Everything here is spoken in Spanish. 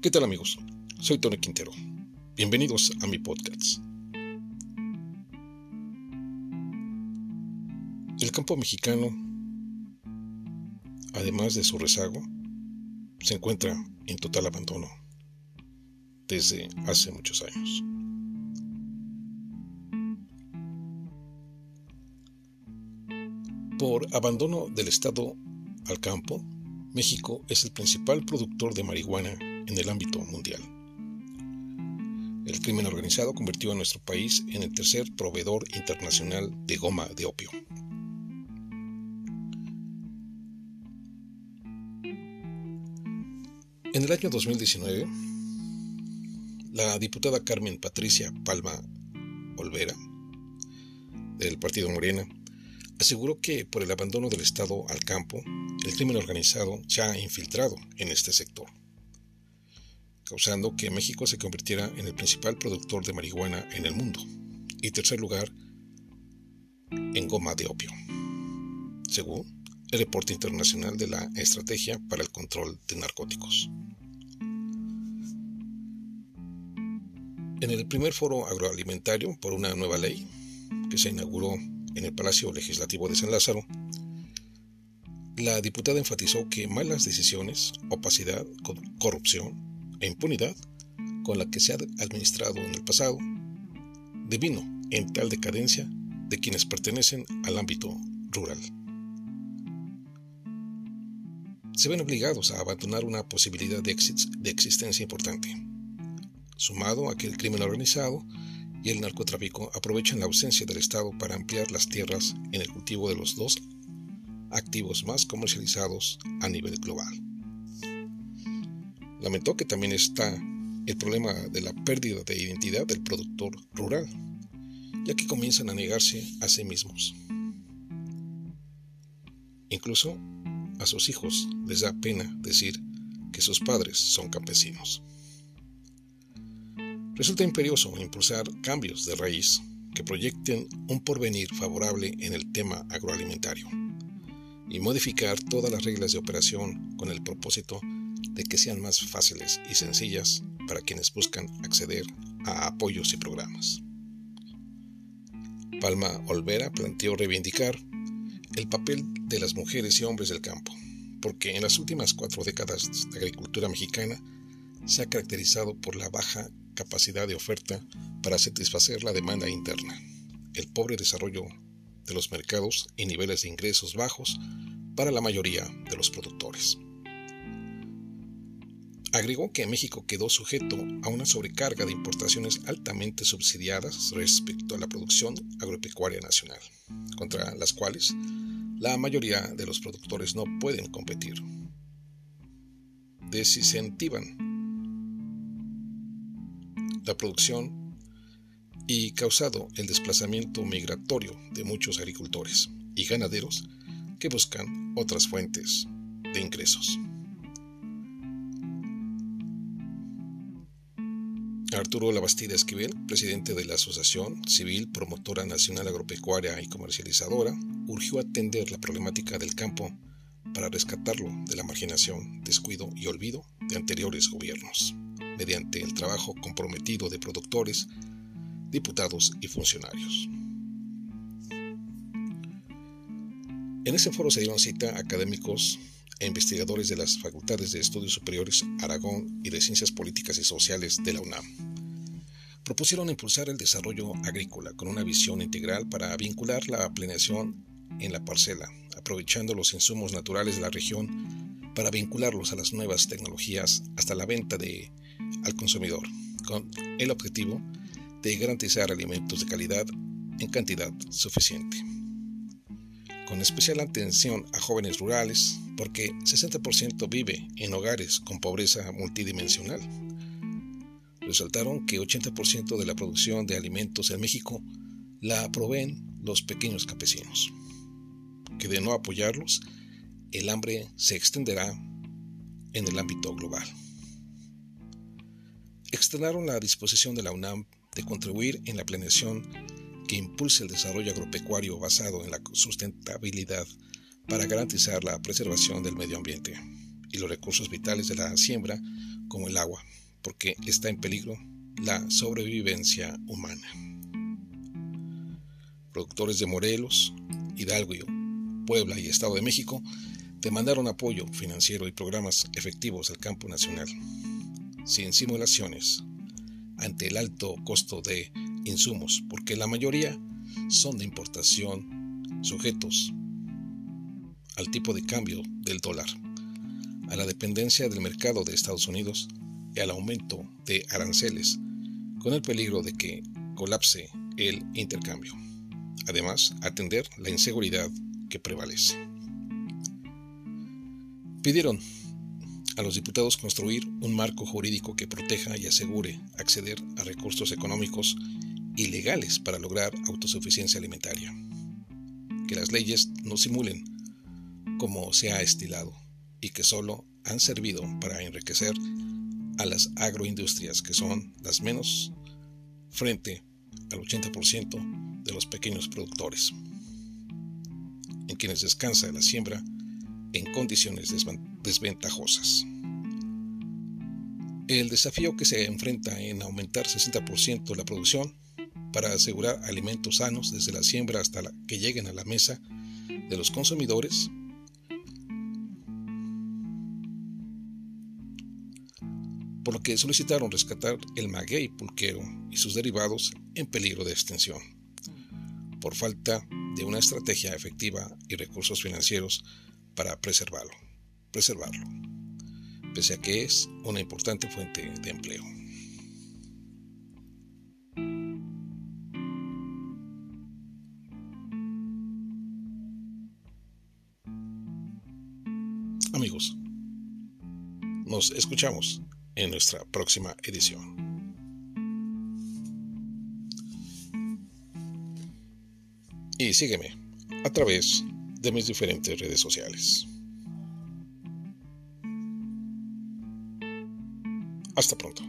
¿Qué tal amigos? Soy Tony Quintero. Bienvenidos a mi podcast. El campo mexicano, además de su rezago, se encuentra en total abandono desde hace muchos años. Por abandono del Estado al campo, México es el principal productor de marihuana en el ámbito mundial. El crimen organizado convirtió a nuestro país en el tercer proveedor internacional de goma de opio. En el año 2019, la diputada Carmen Patricia Palma Olvera, del Partido Morena, aseguró que por el abandono del Estado al campo, el crimen organizado se ha infiltrado en este sector causando que México se convirtiera en el principal productor de marihuana en el mundo y tercer lugar en goma de opio, según el reporte internacional de la Estrategia para el Control de Narcóticos. En el primer foro agroalimentario por una nueva ley que se inauguró en el Palacio Legislativo de San Lázaro, la diputada enfatizó que malas decisiones, opacidad, corrupción, e impunidad con la que se ha administrado en el pasado, devino en tal decadencia de quienes pertenecen al ámbito rural. Se ven obligados a abandonar una posibilidad de, de existencia importante, sumado a que el crimen organizado y el narcotráfico aprovechan la ausencia del Estado para ampliar las tierras en el cultivo de los dos activos más comercializados a nivel global. Lamentó que también está el problema de la pérdida de identidad del productor rural, ya que comienzan a negarse a sí mismos. Incluso a sus hijos les da pena decir que sus padres son campesinos. Resulta imperioso impulsar cambios de raíz que proyecten un porvenir favorable en el tema agroalimentario y modificar todas las reglas de operación con el propósito de que sean más fáciles y sencillas para quienes buscan acceder a apoyos y programas. Palma Olvera planteó reivindicar el papel de las mujeres y hombres del campo, porque en las últimas cuatro décadas de agricultura mexicana se ha caracterizado por la baja capacidad de oferta para satisfacer la demanda interna, el pobre desarrollo de los mercados y niveles de ingresos bajos para la mayoría de los productores. Agregó que México quedó sujeto a una sobrecarga de importaciones altamente subsidiadas respecto a la producción agropecuaria nacional, contra las cuales la mayoría de los productores no pueden competir. Desincentivan la producción y causado el desplazamiento migratorio de muchos agricultores y ganaderos que buscan otras fuentes de ingresos. Arturo Labastida Esquivel, presidente de la Asociación Civil Promotora Nacional Agropecuaria y Comercializadora, urgió atender la problemática del campo para rescatarlo de la marginación, descuido y olvido de anteriores gobiernos, mediante el trabajo comprometido de productores, diputados y funcionarios. En ese foro se dieron cita a académicos e investigadores de las Facultades de Estudios Superiores Aragón y de Ciencias Políticas y Sociales de la UNAM. Propusieron impulsar el desarrollo agrícola con una visión integral para vincular la planeación en la parcela, aprovechando los insumos naturales de la región para vincularlos a las nuevas tecnologías hasta la venta de, al consumidor, con el objetivo de garantizar alimentos de calidad en cantidad suficiente con especial atención a jóvenes rurales, porque 60% vive en hogares con pobreza multidimensional. Resaltaron que 80% de la producción de alimentos en México la proveen los pequeños campesinos, que de no apoyarlos, el hambre se extenderá en el ámbito global. Externaron la disposición de la UNAM de contribuir en la planeación que impulse el desarrollo agropecuario basado en la sustentabilidad para garantizar la preservación del medio ambiente y los recursos vitales de la siembra como el agua, porque está en peligro la sobrevivencia humana. Productores de Morelos, Hidalgo, Puebla y Estado de México demandaron apoyo financiero y programas efectivos al campo nacional, sin simulaciones, ante el alto costo de insumos, porque la mayoría son de importación, sujetos al tipo de cambio del dólar, a la dependencia del mercado de Estados Unidos al aumento de aranceles, con el peligro de que colapse el intercambio. Además, atender la inseguridad que prevalece. Pidieron a los diputados construir un marco jurídico que proteja y asegure acceder a recursos económicos y legales para lograr autosuficiencia alimentaria. Que las leyes no simulen como se ha estilado y que solo han servido para enriquecer a las agroindustrias que son las menos frente al 80% de los pequeños productores, en quienes descansa la siembra en condiciones desventajosas. El desafío que se enfrenta en aumentar 60% la producción para asegurar alimentos sanos desde la siembra hasta que lleguen a la mesa de los consumidores por lo que solicitaron rescatar el maguey pulquero y sus derivados en peligro de extinción, por falta de una estrategia efectiva y recursos financieros para preservarlo, preservarlo, pese a que es una importante fuente de empleo. Amigos, nos escuchamos en nuestra próxima edición. Y sígueme a través de mis diferentes redes sociales. Hasta pronto.